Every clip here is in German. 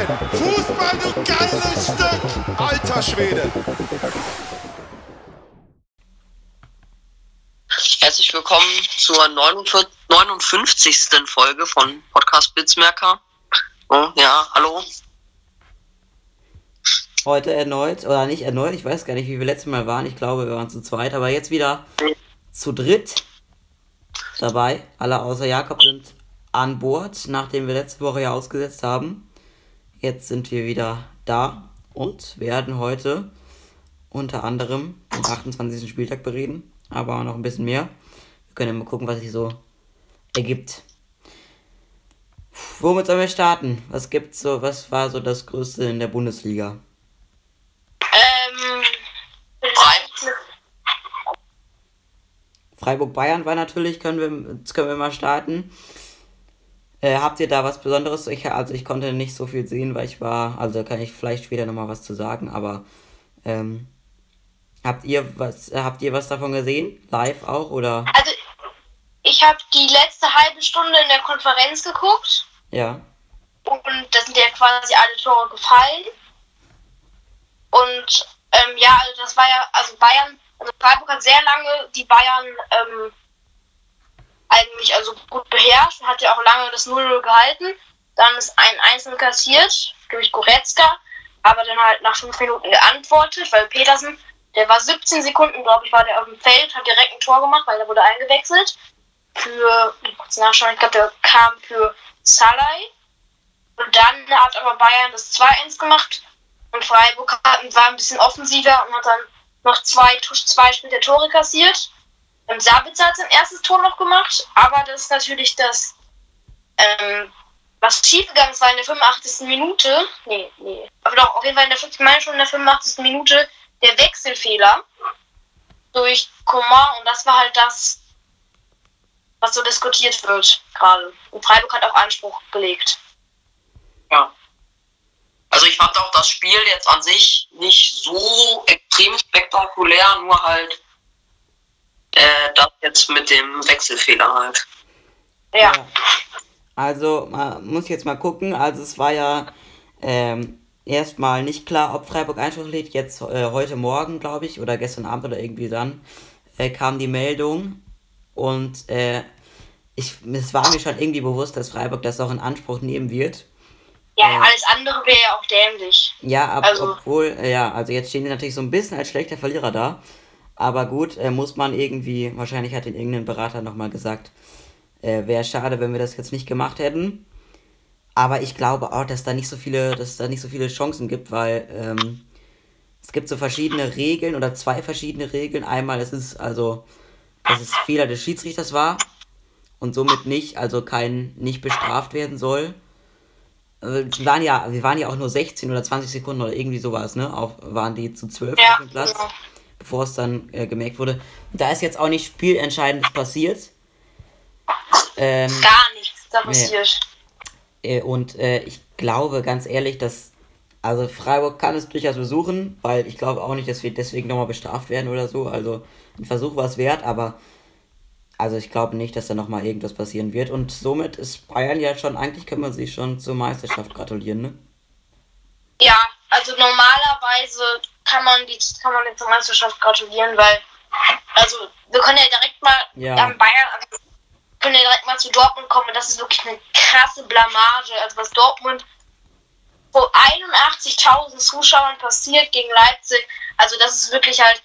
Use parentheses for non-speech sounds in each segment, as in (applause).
Fußball, du geiles Stück! Alter Schwede! Herzlich willkommen zur 59. Folge von Podcast Blitzmerker. Oh, ja, hallo. Heute erneut, oder nicht erneut, ich weiß gar nicht, wie wir letztes Mal waren. Ich glaube, wir waren zu zweit, aber jetzt wieder zu dritt dabei. Alle außer Jakob sind an Bord, nachdem wir letzte Woche ja ausgesetzt haben. Jetzt sind wir wieder da und werden heute unter anderem den 28. Spieltag bereden, aber noch ein bisschen mehr. Wir können ja mal gucken, was sich so ergibt. Womit sollen wir starten? Was gibt's so, was war so das Größte in der Bundesliga? Ähm, Freiburg-Bayern war natürlich, können wir, jetzt können wir mal starten. Äh, habt ihr da was Besonderes? Ich, also ich konnte nicht so viel sehen, weil ich war, also kann ich vielleicht später nochmal was zu sagen, aber ähm, habt ihr was, habt ihr was davon gesehen? Live auch oder? Also ich habe die letzte halbe Stunde in der Konferenz geguckt. Ja. Und da sind ja quasi alle Tore gefallen. Und ähm, ja, also das war ja, also Bayern, also Freiburg hat sehr lange die Bayern ähm, eigentlich also gut beherrscht und hat ja auch lange das 0-0 gehalten. Dann ist ein Einzel kassiert durch Goretzka, aber dann halt nach fünf Minuten geantwortet, weil Petersen, der war 17 Sekunden, glaube ich, war der auf dem Feld, hat direkt ein Tor gemacht, weil er wurde eingewechselt. Für, kurz nachschauen, ich glaube, der kam für Salai. Und dann hat aber Bayern das 2-1 gemacht und Freiburg war ein bisschen offensiver und hat dann noch zwei, zwei später Tore kassiert. Und Sabitzer hat sein erstes Tor noch gemacht, aber das ist natürlich das, ähm, was schiefgegangen ist, war in der 85. Minute. Nee, nee. Aber doch, auf jeden Fall in der, ich meine schon in der 85. Minute der Wechselfehler durch Coman und das war halt das, was so diskutiert wird gerade. Und Freiburg hat auch Anspruch gelegt. Ja. Also ich fand auch das Spiel jetzt an sich nicht so extrem spektakulär, nur halt äh, das jetzt mit dem Wechselfehler halt. Ja. ja. Also, man muss jetzt mal gucken. Also, es war ja ähm, erstmal nicht klar, ob Freiburg Einspruch legt. Jetzt äh, heute Morgen, glaube ich, oder gestern Abend oder irgendwie dann, äh, kam die Meldung. Und äh, ich, es war mir schon irgendwie bewusst, dass Freiburg das auch in Anspruch nehmen wird. Ja, äh, alles andere wäre ja auch dämlich. Ja, ab, also, obwohl, äh, ja, also jetzt stehen sie natürlich so ein bisschen als schlechter Verlierer da. Aber gut, äh, muss man irgendwie, wahrscheinlich hat den irgendein Berater nochmal gesagt, äh, wäre schade, wenn wir das jetzt nicht gemacht hätten. Aber ich glaube auch, dass da nicht so viele, dass da nicht so viele Chancen gibt, weil ähm, es gibt so verschiedene Regeln oder zwei verschiedene Regeln. Einmal es ist also, dass es Fehler des Schiedsrichters war und somit nicht, also kein nicht bestraft werden soll. Wir waren ja, wir waren ja auch nur 16 oder 20 Sekunden oder irgendwie sowas, ne? Auch waren die zu 12 ja, auf dem Platz. Genau bevor es dann äh, gemerkt wurde. Da ist jetzt auch nicht Spielentscheidendes passiert. Ähm, Gar nichts da passiert. Nee. Äh, und äh, ich glaube ganz ehrlich, dass also Freiburg kann es durchaus besuchen, weil ich glaube auch nicht, dass wir deswegen nochmal bestraft werden oder so. Also ein Versuch war es wert, aber also ich glaube nicht, dass da nochmal irgendwas passieren wird. Und somit ist Bayern ja schon, eigentlich kann man sich schon zur Meisterschaft gratulieren, ne? Ja, also normalerweise kann man die kann man zur Meisterschaft gratulieren, weil also wir können ja direkt mal ja. Ähm, Bayern also, können ja direkt mal zu Dortmund kommen und das ist wirklich eine krasse Blamage. Also was Dortmund vor 81.000 Zuschauern passiert gegen Leipzig, also das ist wirklich halt,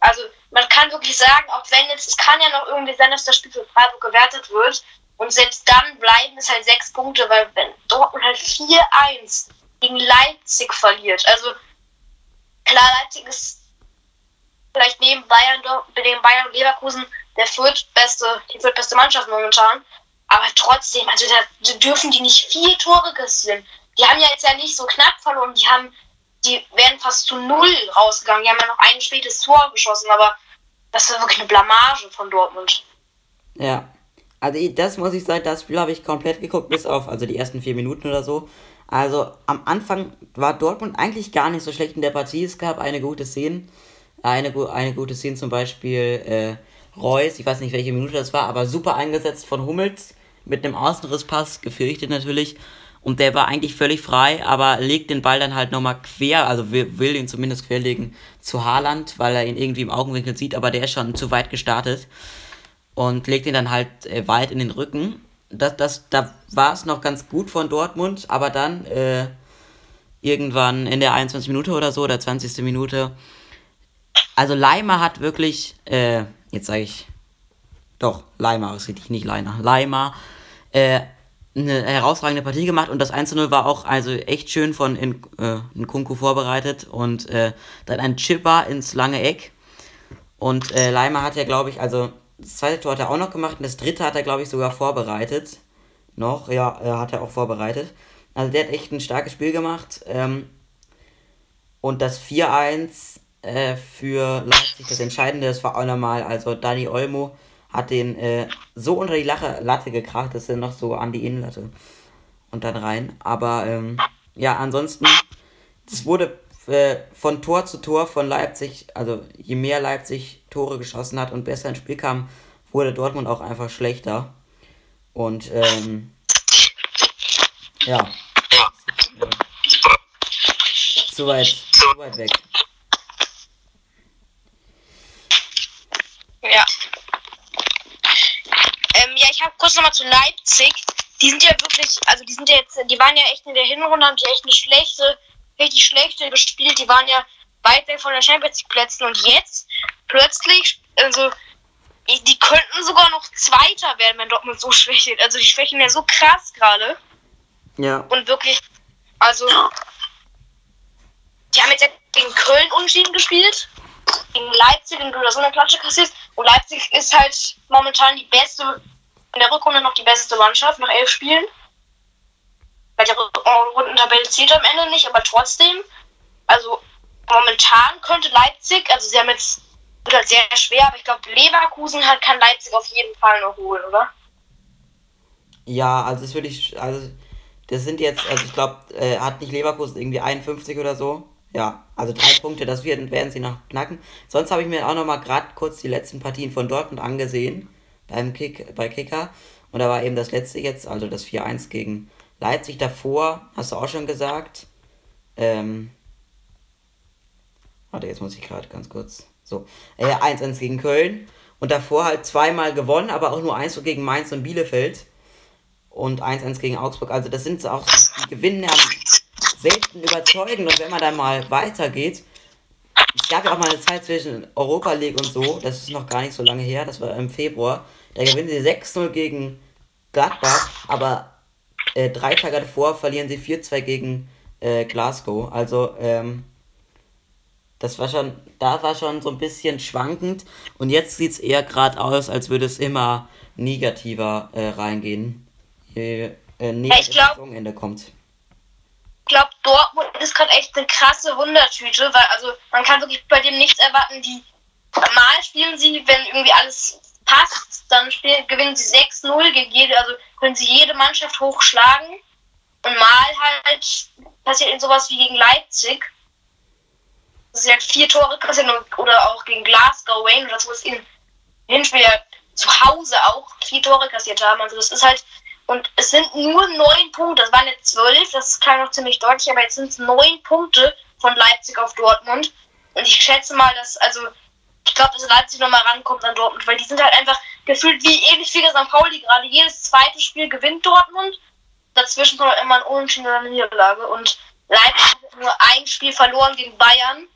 also man kann wirklich sagen, auch wenn jetzt, es kann ja noch irgendwie sein, dass das Spiel für Freiburg gewertet wird und selbst dann bleiben es halt sechs Punkte, weil wenn Dortmund halt 4-1 gegen Leipzig verliert, also Klar, Leipzig ist vielleicht neben Bayern, neben Bayern und Leverkusen der viertbeste, die viertbeste Mannschaft momentan. Aber trotzdem, also da dürfen die nicht vier Tore kassieren. die haben ja jetzt ja nicht so knapp verloren, die haben, die wären fast zu null rausgegangen. Die haben ja noch ein spätes Tor geschossen, aber das war wirklich eine Blamage von Dortmund. Ja. Also das muss ich sagen, das Spiel habe ich komplett geguckt, bis auf also die ersten vier Minuten oder so. Also am Anfang war Dortmund eigentlich gar nicht so schlecht in der Partie. Es gab eine gute Szene. Eine, eine gute Szene zum Beispiel äh, Reus, ich weiß nicht welche Minute das war, aber super eingesetzt von Hummels mit einem Außenrisspass, gefürchtet natürlich. Und der war eigentlich völlig frei, aber legt den Ball dann halt nochmal quer, also will, will ihn zumindest querlegen zu Haaland, weil er ihn irgendwie im Augenwinkel sieht, aber der ist schon zu weit gestartet und legt ihn dann halt äh, weit in den Rücken. Das, das, da war es noch ganz gut von Dortmund, aber dann äh, irgendwann in der 21. Minute oder so, oder 20. Minute, also Leimer hat wirklich, äh, jetzt sage ich, doch, Leimer ist richtig, nicht Leiner, Leimer, äh, eine herausragende Partie gemacht und das 1-0 war auch also echt schön von in, äh, Nkunku vorbereitet und äh, dann ein Chipper ins lange Eck und äh, Leimer hat ja, glaube ich, also das zweite Tor hat er auch noch gemacht und das dritte hat er, glaube ich, sogar vorbereitet. Noch, ja, er hat er auch vorbereitet. Also der hat echt ein starkes Spiel gemacht. Ähm, und das 4-1 äh, für Leipzig, das Entscheidende, das war auch nochmal, also Dani Olmo hat den äh, so unter die Lache, Latte gekracht, dass er noch so an die Innenlatte und dann rein. Aber ähm, ja, ansonsten, das wurde äh, von Tor zu Tor von Leipzig, also je mehr Leipzig Tore geschossen hat und besser ins Spiel kam, wurde Dortmund auch einfach schlechter. Und ähm, ja, zu weit, zu weit weg. Ja. Ähm, ja, ich habe kurz nochmal zu Leipzig. Die sind ja wirklich, also die sind ja jetzt, die waren ja echt in der Hinrunde, haben die echt eine schlechte, richtig schlechte gespielt. Die waren ja weit weg von den Champions League Plätzen und jetzt plötzlich, also die könnten sogar noch Zweiter werden, wenn Dortmund so schwächelt. Also die schwächen ja so krass gerade. Ja, und wirklich, also die haben jetzt gegen Köln unentschieden gespielt, gegen Leipzig in oder so eine Klatsche kassiert und Leipzig ist halt momentan die beste, in der Rückrunde noch die beste Mannschaft nach elf Spielen. Bei der Rück- Rundentabelle zählt am Ende nicht, aber trotzdem, also momentan könnte Leipzig, also sie haben jetzt, wird halt sehr schwer, aber ich glaube Leverkusen hat, kann Leipzig auf jeden Fall noch holen, oder? ja, also das würde ich, also das sind jetzt, also ich glaube, äh, hat nicht Leverkusen irgendwie 51 oder so. Ja, also drei Punkte, das werden, werden sie noch knacken. Sonst habe ich mir auch noch mal gerade kurz die letzten Partien von Dortmund angesehen beim Kick, bei Kicker. Und da war eben das letzte jetzt, also das 4-1 gegen Leipzig. Davor, hast du auch schon gesagt, ähm, warte, jetzt muss ich gerade ganz kurz, so, äh, 1-1 gegen Köln. Und davor halt zweimal gewonnen, aber auch nur 1 gegen Mainz und Bielefeld und 1-1 gegen Augsburg. Also das sind auch, die gewinnen ja selten überzeugend und wenn man dann mal weitergeht, es gab ja auch mal eine Zeit zwischen Europa League und so, das ist noch gar nicht so lange her, das war im Februar, da gewinnen sie 6-0 gegen Gladbach, aber äh, drei Tage davor verlieren sie 4-2 gegen äh, Glasgow. Also, ähm, das war schon, da war schon so ein bisschen schwankend und jetzt sieht es eher gerade aus, als würde es immer negativer äh, reingehen. Je äh, näher ich glaub- Saisonende kommt. Ich glaube, Dortmund ist gerade echt eine krasse Wundertüte, weil also man kann wirklich bei dem nichts erwarten. Die mal spielen sie, wenn irgendwie alles passt, dann spielen, gewinnen sie 6-0 gegen jede, also können sie jede Mannschaft hochschlagen. Und mal halt passiert ihnen sowas wie gegen Leipzig. Ist halt vier Tore kassieren oder auch gegen Glasgow Wayne oder so ist ihnen Hinspiel zu Hause auch vier Tore kassiert haben. Also das ist halt und es sind nur neun Punkte. Das waren jetzt zwölf, das klang noch ziemlich deutlich, aber jetzt sind es neun Punkte von Leipzig auf Dortmund. Und ich schätze mal, dass, also, ich glaube, dass Leipzig nochmal rankommt an Dortmund, weil die sind halt einfach gefühlt wie ähnlich wie der St. Pauli gerade. Jedes zweite Spiel gewinnt Dortmund. Dazwischen kommt immer ein Unentschieden oder eine Niederlage. Und Leipzig hat nur ein Spiel verloren gegen Bayern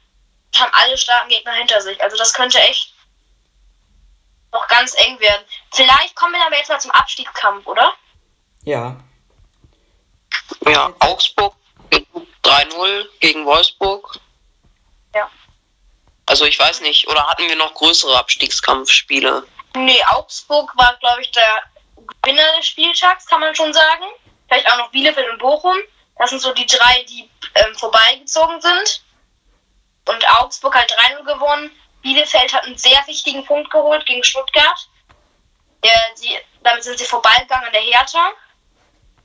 haben alle starken Gegner hinter sich. Also das könnte echt noch ganz eng werden. Vielleicht kommen wir aber jetzt mal zum Abstiegskampf, oder? Ja, Ja, Augsburg 3-0 gegen Wolfsburg. Ja. Also ich weiß nicht, oder hatten wir noch größere Abstiegskampfspiele? Nee, Augsburg war, glaube ich, der Gewinner des Spieltags, kann man schon sagen. Vielleicht auch noch Bielefeld und Bochum. Das sind so die drei, die ähm, vorbeigezogen sind. Und Augsburg hat 3-0 gewonnen. Bielefeld hat einen sehr wichtigen Punkt geholt gegen Stuttgart. Der, sie, damit sind sie vorbeigegangen an der Hertha.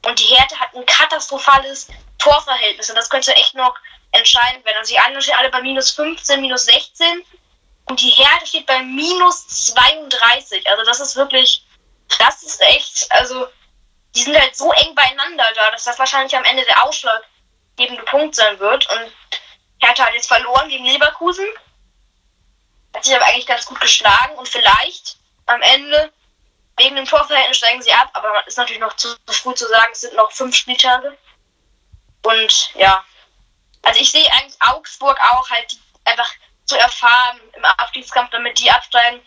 Und die Hertha hat ein katastrophales Torverhältnis. Und das könnte echt noch entscheidend werden. Also die anderen stehen alle bei minus 15, minus 16. Und die Hertha steht bei minus 32. Also das ist wirklich, das ist echt, also die sind halt so eng beieinander da, dass das wahrscheinlich am Ende der ausschlaggebende Punkt sein wird. Und Hertha hat jetzt verloren gegen Leverkusen. Hat sich aber eigentlich ganz gut geschlagen und vielleicht am Ende wegen dem Torverhältnis steigen sie ab, aber ist natürlich noch zu früh zu sagen, es sind noch fünf Spieltage. Und ja, also ich sehe eigentlich Augsburg auch halt einfach zu erfahren im Abstiegskampf, damit die absteigen.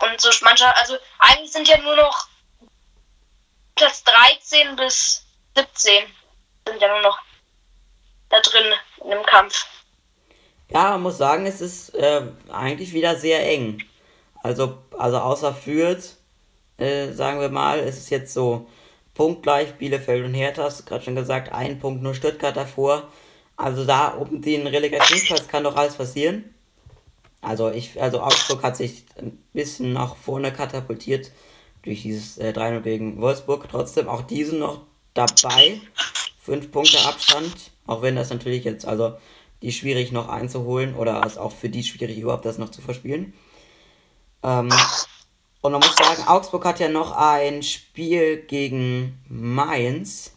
Und so Mannschaft, also eigentlich sind ja nur noch Platz 13 bis 17 sind ja nur noch da drin in dem Kampf. Ja, man muss sagen, es ist äh, eigentlich wieder sehr eng. Also, also außer Fürth, äh, sagen wir mal, ist es jetzt so punktgleich Bielefeld und Hertha, hast du gerade schon gesagt, ein Punkt nur Stuttgart davor. Also da um den Relegationsplatz kann doch alles passieren. Also ich, also Augsburg hat sich ein bisschen nach vorne katapultiert durch dieses äh, 3-0 gegen Wolfsburg. Trotzdem auch diesen noch dabei. Fünf Punkte Abstand. Auch wenn das natürlich jetzt, also die schwierig noch einzuholen oder es auch für die schwierig überhaupt das noch zu verspielen. Ähm, und man muss sagen, Augsburg hat ja noch ein Spiel gegen Mainz.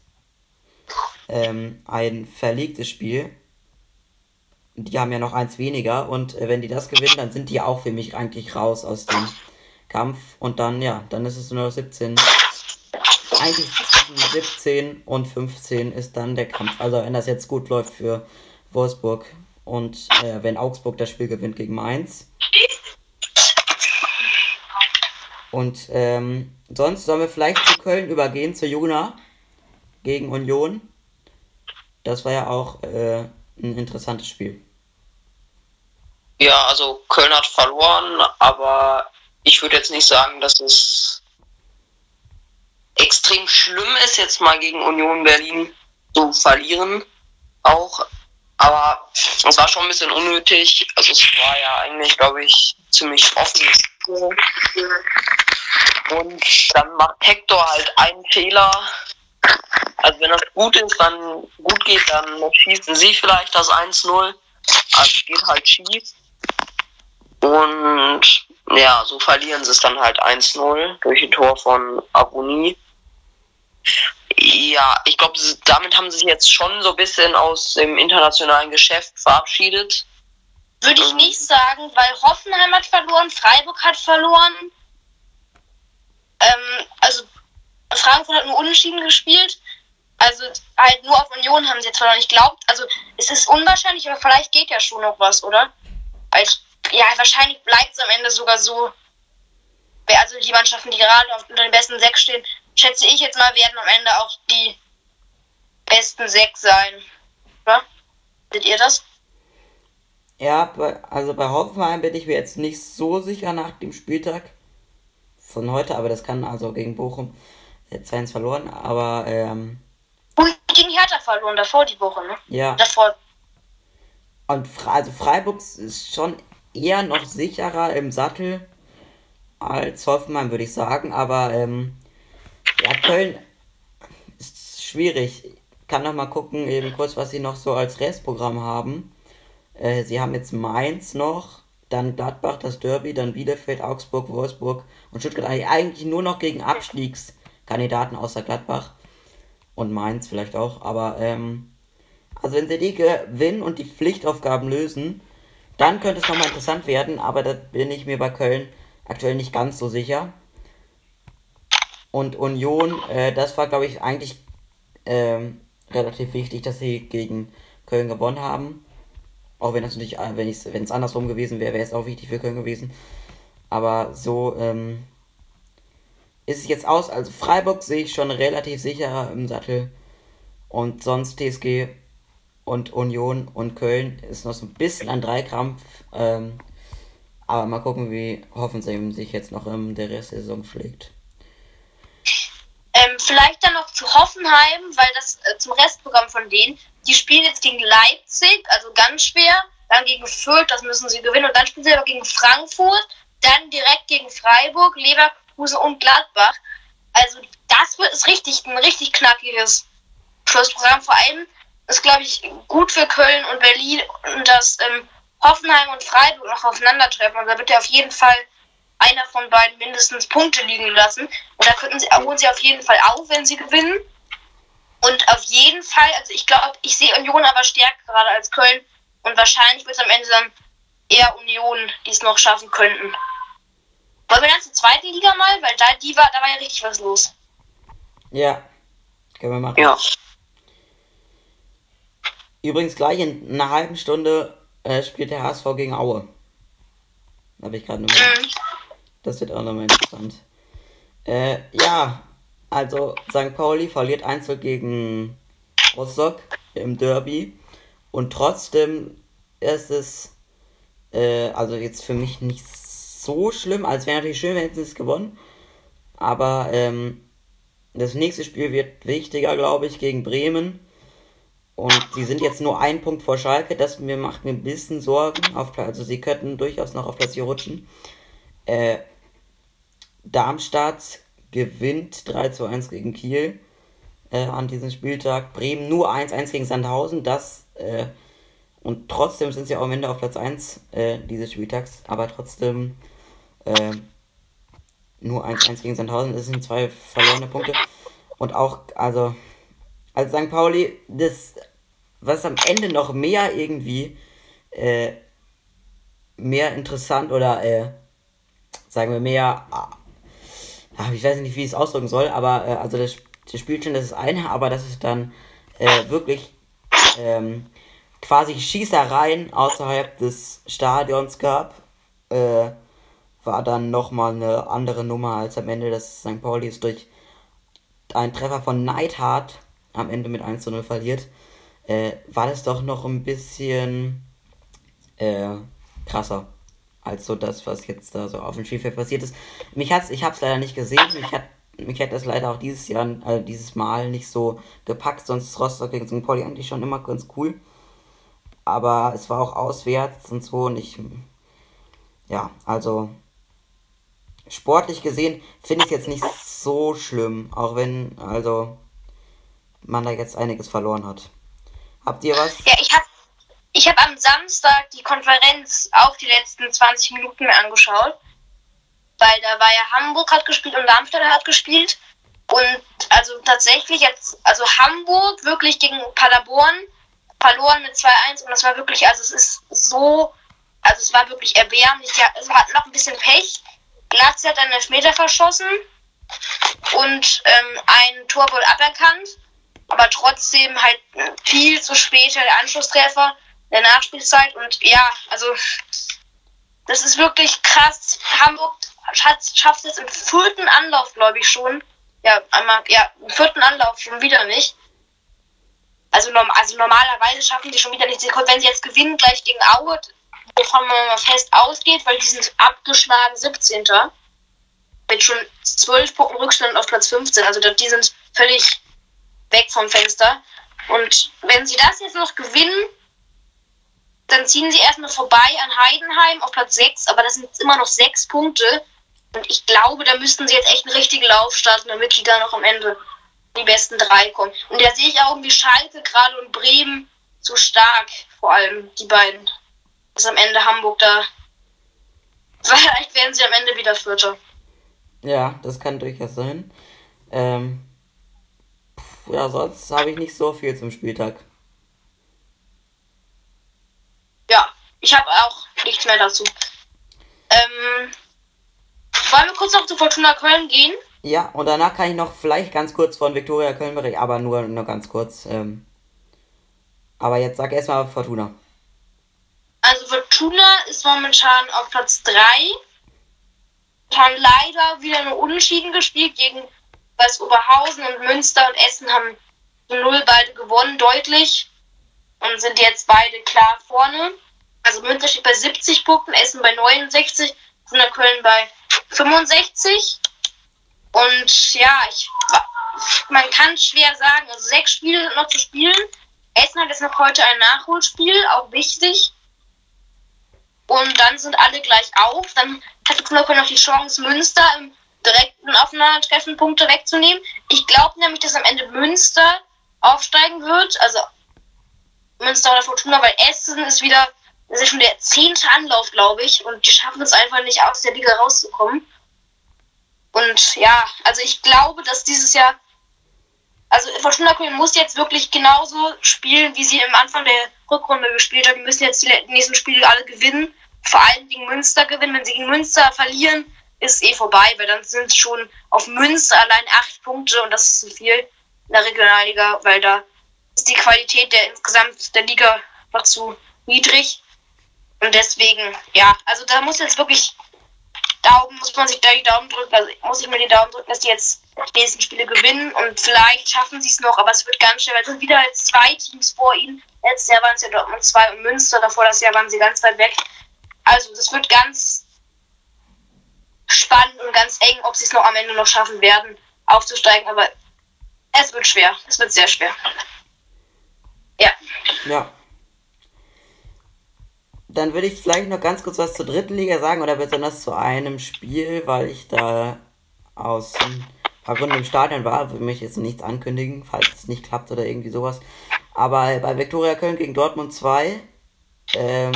Ähm, ein verlegtes Spiel. Die haben ja noch eins weniger und äh, wenn die das gewinnen, dann sind die auch für mich eigentlich raus aus dem Kampf. Und dann, ja, dann ist es nur noch 17. Eigentlich zwischen 17 und 15 ist dann der Kampf. Also wenn das jetzt gut läuft für Wolfsburg und äh, wenn Augsburg das Spiel gewinnt gegen Mainz. Und ähm, sonst sollen wir vielleicht zu Köln übergehen, zu Juna gegen Union. Das war ja auch äh, ein interessantes Spiel. Ja, also Köln hat verloren, aber ich würde jetzt nicht sagen, dass es extrem schlimm ist, jetzt mal gegen Union Berlin zu verlieren. Auch aber es war schon ein bisschen unnötig. Also es war ja eigentlich, glaube ich, ziemlich offenes Und dann macht Hector halt einen Fehler. Also wenn das gut ist, dann gut geht, dann schießen sie vielleicht das 1-0. Also geht halt schief. Und ja, so verlieren sie es dann halt 1-0 durch ein Tor von Aboni. Ja, ich glaube, damit haben sie sich jetzt schon so ein bisschen aus dem internationalen Geschäft verabschiedet. Würde ich nicht sagen, weil Hoffenheim hat verloren, Freiburg hat verloren. Ähm, also Frankfurt hat nur unentschieden gespielt. Also halt nur auf Union haben sie jetzt verloren. Ich glaube, also es ist unwahrscheinlich, aber vielleicht geht ja schon noch was, oder? Also, ja, wahrscheinlich bleibt es am Ende sogar so. Also die Mannschaften, die gerade unter den besten sechs stehen, schätze ich jetzt mal, werden am Ende auch die besten sechs sein. Oder? Seht ihr das? Ja, also bei Hoffenheim bin ich mir jetzt nicht so sicher nach dem Spieltag von heute, aber das kann also gegen Bochum jetzt 2 verloren, aber ähm, Und gegen Hertha verloren, davor die Woche, ne? Ja. Davor. Und Fre also Freiburg ist schon eher noch sicherer im Sattel als Hoffenheim, würde ich sagen, aber ähm, ja, Köln ist schwierig. Ich kann noch mal gucken, eben kurz, was sie noch so als Restprogramm haben. Äh, sie haben jetzt Mainz noch, dann Gladbach, das Derby, dann Bielefeld, Augsburg, Wolfsburg und Stuttgart. Eigentlich nur noch gegen Abstiegskandidaten außer Gladbach und Mainz vielleicht auch. Aber ähm, also wenn sie die gewinnen und die Pflichtaufgaben lösen, dann könnte es nochmal interessant werden. Aber da bin ich mir bei Köln aktuell nicht ganz so sicher. Und Union, äh, das war, glaube ich, eigentlich ähm, relativ wichtig, dass sie gegen Köln gewonnen haben. Auch wenn das natürlich, äh, wenn es andersrum gewesen wäre, wäre es auch wichtig für Köln gewesen. Aber so ähm, ist es jetzt aus. Also Freiburg sehe ich schon relativ sicher im Sattel. Und sonst TSG und Union und Köln ist noch so ein bisschen an Dreikrampf. Ähm, aber mal gucken, wie Hoffenheim sich jetzt noch in der Rest der Saison schlägt. Vielleicht dann noch zu Hoffenheim, weil das äh, zum Restprogramm von denen, die spielen jetzt gegen Leipzig, also ganz schwer, dann gegen Fürth, das müssen sie gewinnen, und dann spielen sie aber gegen Frankfurt, dann direkt gegen Freiburg, Leverkusen und Gladbach. Also das wird ist richtig ein richtig knackiges Schlussprogramm. Vor allem ist, glaube ich, gut für Köln und Berlin, dass ähm, Hoffenheim und Freiburg noch aufeinandertreffen. Und da wird ja auf jeden Fall einer von beiden mindestens Punkte liegen lassen. Und da könnten sie, holen sie auf jeden Fall auf, wenn sie gewinnen. Und auf jeden Fall, also ich glaube, ich sehe Union aber stärker gerade als Köln. Und wahrscheinlich wird es am Ende dann eher Union, die es noch schaffen könnten. Wollen wir dann zur zweiten Liga mal? Weil da, die war, da war ja richtig was los. Ja, können wir machen. Ja. Übrigens gleich in einer halben Stunde äh, spielt der HSV gegen Aue. Habe ich gerade nochmal. Mhm. Das wird auch nochmal interessant. Äh, ja, also St. Pauli verliert Einzel gegen Rostock im Derby. Und trotzdem ist es, äh, also jetzt für mich nicht so schlimm. Also wäre natürlich schön, wenn sie es gewonnen. Aber ähm, das nächste Spiel wird wichtiger, glaube ich, gegen Bremen. Und sie sind jetzt nur ein Punkt vor Schalke. Das mir macht mir ein bisschen Sorgen. Auf, also sie könnten durchaus noch auf Platz 4 rutschen. Äh, Darmstadt gewinnt 3 zu 1 gegen Kiel äh, an diesem Spieltag. Bremen nur 1-1 gegen Sandhausen. Das äh, und trotzdem sind sie auch am Ende auf Platz 1 äh, dieses Spieltags. Aber trotzdem äh, nur 1-1 gegen Sandhausen. Das sind zwei verlorene Punkte. Und auch, also, als St. Pauli, das, was am Ende noch mehr irgendwie äh, mehr interessant oder äh, sagen wir mehr, ah, ich weiß nicht, wie ich es ausdrücken soll, aber äh, also das, das Spielchen, das ist eine, aber das ist dann äh, wirklich ähm, quasi Schießereien außerhalb des Stadions gab, äh, war dann nochmal eine andere Nummer als am Ende, dass St. Pauli es durch einen Treffer von Neidhardt am Ende mit 1 zu 0 verliert, äh, war das doch noch ein bisschen äh, krasser als so das, was jetzt da so auf dem Spielfeld passiert ist. Mich hat's, ich habe es leider nicht gesehen. Mich hat, mich hat das leider auch dieses Jahr, äh, dieses Mal nicht so gepackt. Sonst ist Rostock gegen St. Pauli eigentlich schon immer ganz cool. Aber es war auch auswärts und so und ich, ja, also sportlich gesehen finde ich es jetzt nicht so schlimm, auch wenn, also man da jetzt einiges verloren hat. Habt ihr was? Ja, ich habe ich hab am Samstag die Konferenz auch die letzten 20 Minuten angeschaut. Weil da war ja Hamburg hat gespielt und Darmstadt hat gespielt. Und also tatsächlich jetzt, also Hamburg wirklich gegen Paderborn verloren mit 2-1 und das war wirklich, also es ist so, also es war wirklich erbärmlich. Ja, es hat noch ein bisschen Pech. Glatze hat einen Elfmeter verschossen und ähm, ein Tor wohl aberkannt, aber trotzdem halt viel zu spät der Anschlusstreffer der Nachspielzeit und ja, also das ist wirklich krass. Hamburg schafft es im vierten Anlauf, glaube ich schon. Ja, einmal, ja, im vierten Anlauf schon wieder nicht. Also, also normalerweise schaffen die schon wieder nicht. Wenn sie jetzt gewinnen gleich gegen Aue, wovon man mal fest ausgeht, weil die sind abgeschlagen 17. Mit schon 12 Punkten Rückstand auf Platz 15. Also die sind völlig weg vom Fenster. Und wenn sie das jetzt noch gewinnen, dann ziehen sie erstmal vorbei an Heidenheim auf Platz 6, aber das sind immer noch 6 Punkte. Und ich glaube, da müssten sie jetzt echt einen richtigen Lauf starten, damit die da noch am Ende die besten drei kommen. Und da sehe ich auch irgendwie Schalke gerade und Bremen so stark, vor allem die beiden. Dass am Ende Hamburg da. (laughs) Vielleicht werden sie am Ende wieder Vierter. Ja, das kann durchaus sein. Ähm, ja, sonst habe ich nicht so viel zum Spieltag. Ja, ich habe auch nichts mehr dazu. Ähm, wollen wir kurz noch zu Fortuna Köln gehen? Ja, und danach kann ich noch vielleicht ganz kurz von Viktoria Köln berichten, aber nur, nur ganz kurz. Ähm, aber jetzt sag erstmal Fortuna. Also Fortuna ist momentan auf Platz 3. Haben leider wieder nur Unentschieden gespielt gegen was Oberhausen und Münster und Essen haben zu null beide gewonnen, deutlich. Und sind jetzt beide klar vorne. Also Münster steht bei 70 Punkten, Essen bei 69, Fortuna Köln bei 65. Und ja, ich man kann schwer sagen. Also sechs Spiele sind noch zu spielen. Essen hat jetzt noch heute ein Nachholspiel, auch wichtig. Und dann sind alle gleich auf. Dann hat Köln noch die Chance, Münster im direkten Aufeinandertreffen Punkte wegzunehmen. Ich glaube nämlich, dass am Ende Münster aufsteigen wird. Also Münster oder Fortuna, weil Essen ist wieder, das ist schon der zehnte Anlauf, glaube ich. Und die schaffen es einfach nicht, aus der Liga rauszukommen. Und ja, also ich glaube, dass dieses Jahr, also Fortuna Köln muss jetzt wirklich genauso spielen, wie sie im Anfang der Rückrunde gespielt hat. Die müssen jetzt die nächsten Spiele alle gewinnen. Vor allem gegen Münster gewinnen. Wenn sie gegen Münster verlieren, ist eh vorbei, weil dann sind schon auf Münster allein acht Punkte und das ist zu viel in der Regionalliga, weil da ist die Qualität der insgesamt der Liga noch zu niedrig. Und deswegen, ja, also da muss jetzt wirklich Daumen, muss man sich da die Daumen drücken, also muss ich mir die Daumen drücken, dass die jetzt die nächsten Spiele gewinnen und vielleicht schaffen sie es noch, aber es wird ganz schnell, weil es sind wieder zwei Teams vor ihnen. Letztes Jahr waren es ja Dortmund 2 und Münster, davor das Jahr waren sie ganz weit weg. Also das wird ganz spannend und ganz eng, ob sie es noch am Ende noch schaffen werden, aufzusteigen, aber es wird schwer. Es wird sehr schwer. Ja. Ja. Dann würde ich vielleicht noch ganz kurz was zur dritten Liga sagen oder besonders zu einem Spiel, weil ich da aus ein paar Gründen im Stadion war. Will mich jetzt nichts ankündigen, falls es nicht klappt oder irgendwie sowas. Aber bei Viktoria Köln gegen Dortmund 2, ähm,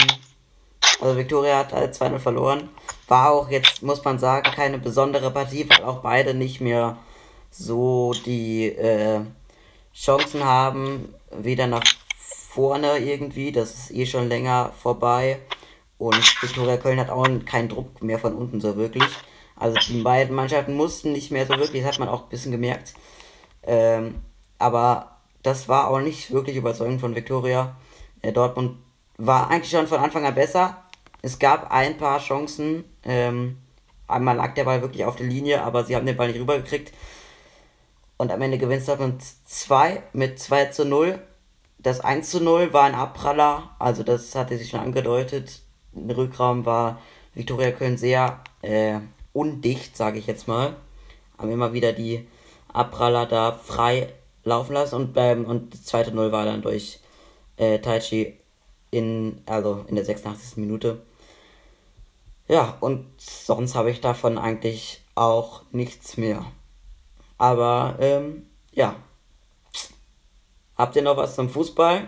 also Viktoria hat halt 2-0 verloren. War auch jetzt, muss man sagen, keine besondere Partie, weil auch beide nicht mehr so die äh, Chancen haben, wieder nach vorne irgendwie. Das ist eh schon länger vorbei. Und Viktoria Köln hat auch keinen Druck mehr von unten so wirklich. Also die beiden Mannschaften mussten nicht mehr so wirklich, das hat man auch ein bisschen gemerkt. Ähm, aber das war auch nicht wirklich überzeugend von Viktoria. Äh, Dortmund war eigentlich schon von Anfang an besser. Es gab ein paar Chancen. Ähm, einmal lag der Ball wirklich auf der Linie, aber sie haben den Ball nicht rübergekriegt. Und am Ende gewinnt Dortmund 2 mit 2 zu 0. Das 1 zu 0 war ein Abpraller, also das hatte sich schon angedeutet. Im Rückraum war Viktoria Köln sehr äh, undicht, sage ich jetzt mal. Haben immer wieder die Abpraller da frei laufen lassen und beim und das zweite 0 war dann durch äh, Taichi in, also in der 86. Minute. Ja, und sonst habe ich davon eigentlich auch nichts mehr. Aber ähm, ja, Habt ihr noch was zum Fußball?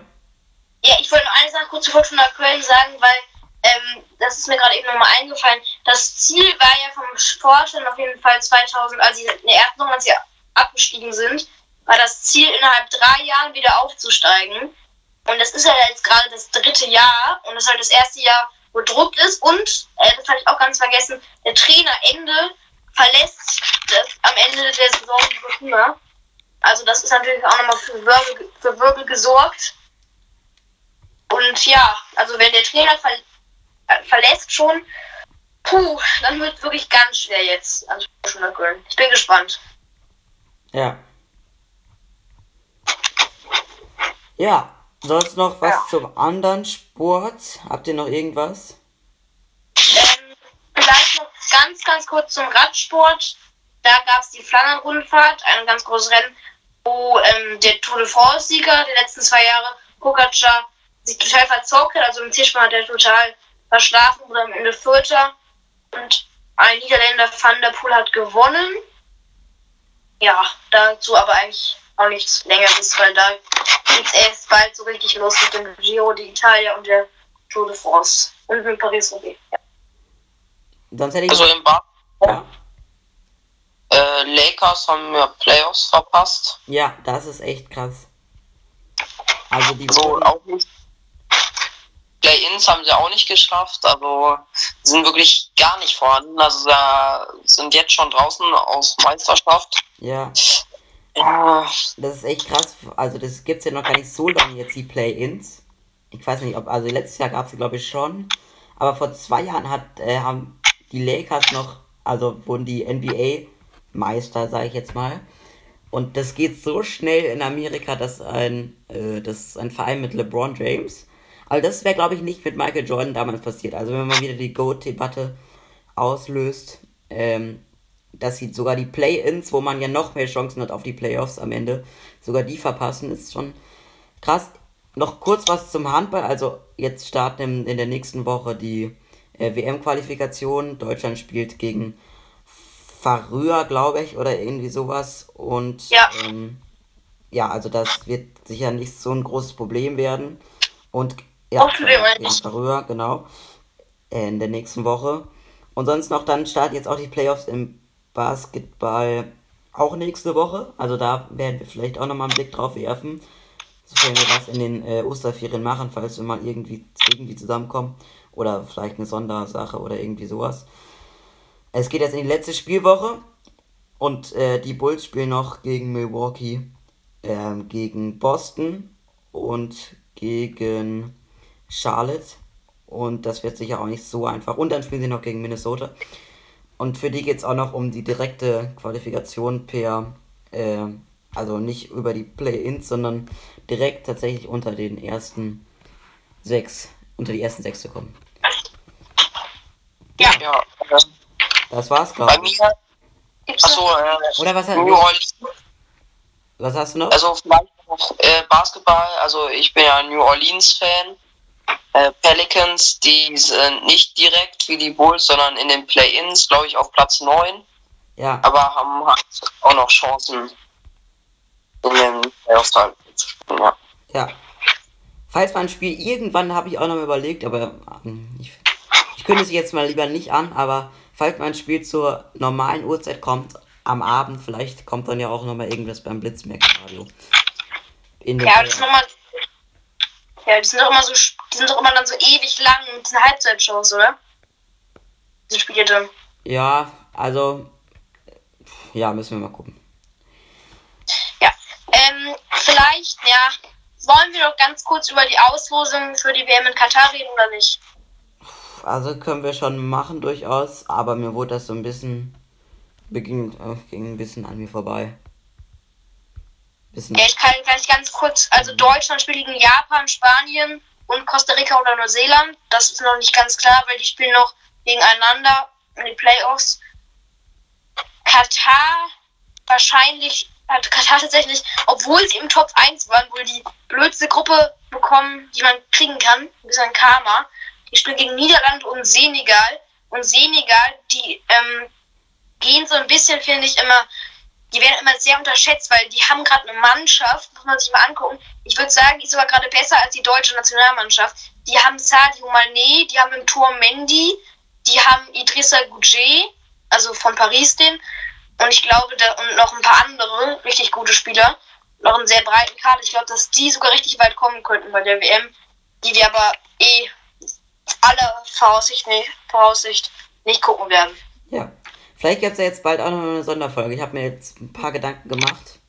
Ja, ich wollte noch eine Sache kurz zu Fortuna Köln sagen, weil ähm, das ist mir gerade eben nochmal eingefallen. Das Ziel war ja vom Vorstand auf jeden Fall 2000, als sie in der ersten Runde, als sie abgestiegen sind, war das Ziel innerhalb drei Jahren wieder aufzusteigen. Und das ist ja jetzt gerade das dritte Jahr und das ist halt das erste Jahr, wo Druck ist. Und, äh, das hatte ich auch ganz vergessen, der Trainer Ende verlässt das am Ende der Saison die Fortuna. Also das ist natürlich auch nochmal für Wirbel, für Wirbel gesorgt. Und ja, also wenn der Trainer ver äh, verlässt schon, puh, dann wird wirklich ganz schwer jetzt an Fortuna Köln. Ich bin gespannt. Ja. Ja, sonst noch was Ja. zum anderen Sport? Habt ihr noch irgendwas? Ähm, vielleicht noch ganz, ganz kurz zum Radsport. Da gab es die Flandern-Rundfahrt, ein ganz großes Rennen, wo ähm, der Tour de France-Sieger der letzten zwei Jahre, Pogacar, sich total verzockt hat. Also im Zielsprung hat er total verschlafen, wurde am Ende Vierter. Und ein Niederländer Van der Poel hat gewonnen. Ja, dazu aber eigentlich auch nichts Längeres, weil da geht's erst bald so richtig los mit dem Giro d'Italia und der Tour de France. Und mit Paris-Roubaix. Ja. Sonst hätte ich. Also im Bad, ja. Äh, Lakers haben ja Playoffs verpasst. ja, das ist echt krass. Also die So wurden- auch nicht. Play-ins haben sie auch nicht geschafft, also sind wirklich gar nicht vorhanden. Also da sind jetzt schon draußen aus Meisterschaft. Ja, das ist echt krass. Also das gibt's ja noch gar nicht so lange jetzt die Play-ins. Ich weiß nicht, ob also letztes Jahr gab's sie glaube ich schon, aber vor zwei Jahren hat äh, haben die Lakers noch, also wurden die NBA Meister, sage ich jetzt mal. Und das geht so schnell in Amerika, dass ein äh, das ist ein Verein mit LeBron James. Aber das wäre glaube ich nicht mit Michael Jordan damals passiert. Also wenn man wieder die Goat-Debatte auslöst, ähm, dass sie sogar die Play-Ins, wo man ja noch mehr Chancen hat auf die Playoffs am Ende, sogar die verpassen, ist schon krass. Noch kurz was zum Handball. Also jetzt starten in, in der nächsten Woche die äh, WM-Qualifikation. Deutschland spielt gegen Farüa, glaube ich, oder irgendwie sowas. Und Ja. ähm, ja, also das wird sicher nicht so ein großes Problem werden. Und ja, gegen. Farüa, genau. In der nächsten Woche. Und sonst noch, dann starten jetzt auch die Playoffs im Basketball auch nächste Woche. Also da werden wir vielleicht auch nochmal einen Blick drauf werfen. Sofern wir das in den äh, Osterferien machen, falls wir mal irgendwie, irgendwie zusammenkommen. Oder vielleicht eine Sondersache oder irgendwie sowas. Es geht jetzt in die letzte Spielwoche. Und äh, die Bulls spielen noch gegen Milwaukee, ähm, gegen Boston und gegen Charlotte. Und das wird sicher auch nicht so einfach. Und dann spielen sie noch gegen Minnesota. Und für die geht es auch noch um die direkte Qualifikation per, äh, also nicht über die Play-Ins, sondern direkt tatsächlich unter den ersten sechs, unter die ersten sechs zu kommen. Ja, äh, Das war's, bei glaube ich. mir, Gibt's achso, äh, Oder was, hat, New Orleans, was hast du noch? also vielleicht noch äh, Basketball, also ich bin ja New Orleans-Fan. Äh, Pelicans, die sind nicht direkt wie die Bulls, sondern in den Play-Ins, glaube ich, auf Platz 9, Ja, aber haben halt auch noch Chancen, in den Playoffs halt zu spielen, ja. ja. Falls man ein Spiel irgendwann habe ich auch noch mal überlegt, aber ähm, ich, ich kündige es jetzt mal lieber nicht an, aber falls mein Spiel zur normalen Uhrzeit kommt, am Abend, vielleicht kommt dann ja auch noch mal irgendwas beim Blitzmerk-Radio. Ja, das ist nochmal. Ja, die sind doch immer so, die sind doch immer dann so ewig lang mit diesen Halbzeitshows, oder? Diese Spiele dann. Ja, also. Ja, müssen wir mal gucken. Ja. Ähm, vielleicht, ja. Wollen wir doch ganz kurz über die Auslosung für die WM in Katar reden oder nicht? Also können wir schon machen durchaus, aber mir wurde das so ein bisschen. Beging, äh, ging ein bisschen an mir vorbei. Bisschen. Ich kann gleich ganz kurz. Also Deutschland spielt gegen Japan, Spanien und Costa Rica oder Neuseeland. Das ist noch nicht ganz klar, weil die spielen noch gegeneinander in die Playoffs. Katar wahrscheinlich hat Katar (laughs) tatsächlich, obwohl sie im Top 1 waren, wohl die blödste Gruppe bekommen, die man kriegen kann. Ein bisschen Karma. Die spielen gegen Niederlande und Senegal. Und Senegal, die ähm, gehen so ein bisschen, finde ich, immer, die werden immer sehr unterschätzt, weil die haben gerade eine Mannschaft, muss man sich mal angucken. Ich würde sagen, die ist sogar gerade besser als die deutsche Nationalmannschaft. Die haben Sadio Mané, die haben im Tor Mendy, die haben Idrissa Gouget, also von Paris den. Und ich glaube, da, und noch ein paar andere richtig gute Spieler. Noch einen sehr breiten Kader. Ich glaube, dass die sogar richtig weit kommen könnten bei der WM, die wir aber eh aller Voraussicht, nee, Voraussicht nicht gucken werden. Ja. Vielleicht gibt es ja jetzt bald auch noch eine Sonderfolge. Ich habe mir jetzt ein paar Gedanken gemacht.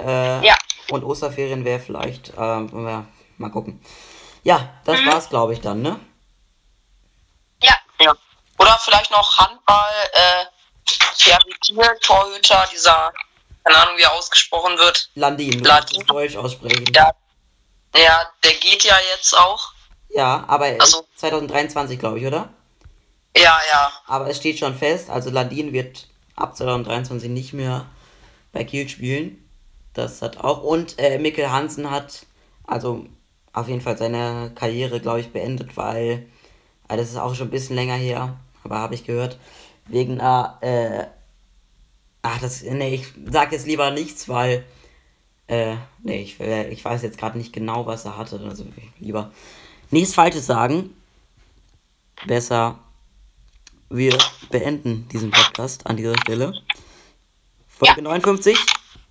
Äh, Ja. Und Osterferien wäre vielleicht. Ähm, ja, mal gucken. Ja, das Mhm. war's, glaube ich, dann, ne? Ja, Ja. Oder vielleicht noch Handball, äh, Ferritier, Torhüter, dieser, keine Ahnung, wie er ausgesprochen wird. Landin, Landin. Deutsch aussprechen. Ja. Ja, der geht ja jetzt auch. Ja, aber er Also- ist 2023, glaube ich, oder? Ja, ja. Aber es steht schon fest, also Landin wird ab 2023 nicht mehr bei Kiel spielen. Das hat auch. Und äh, Mikkel Hansen hat also auf jeden Fall seine Karriere, glaube ich, beendet, weil, äh, das ist auch schon ein bisschen länger her, aber habe ich gehört, wegen einer, äh, ach, das, nee, ich sag jetzt lieber nichts, weil, äh, nee, ich, äh, ich weiß jetzt gerade nicht genau, was er hatte, also lieber nichts Falsches sagen. Besser wir beenden diesen Podcast an dieser Stelle. Folge 59.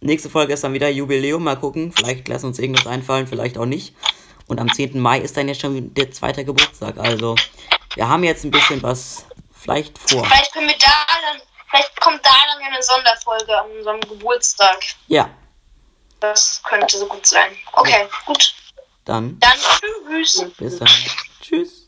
Nächste Folge ist dann wieder Jubiläum. Mal gucken. Vielleicht lassen uns irgendwas einfallen, vielleicht auch nicht. Und am 10. Mai ist dann ja schon der zweite Geburtstag. Also, wir haben jetzt ein bisschen was vielleicht vor. vielleicht können wir da dann, vielleicht kommt da dann ja eine Sonderfolge an unserem Geburtstag. Ja, Das könnte so gut sein. Okay, gut. Dann Dann tschüss. bis dann. Tschüss.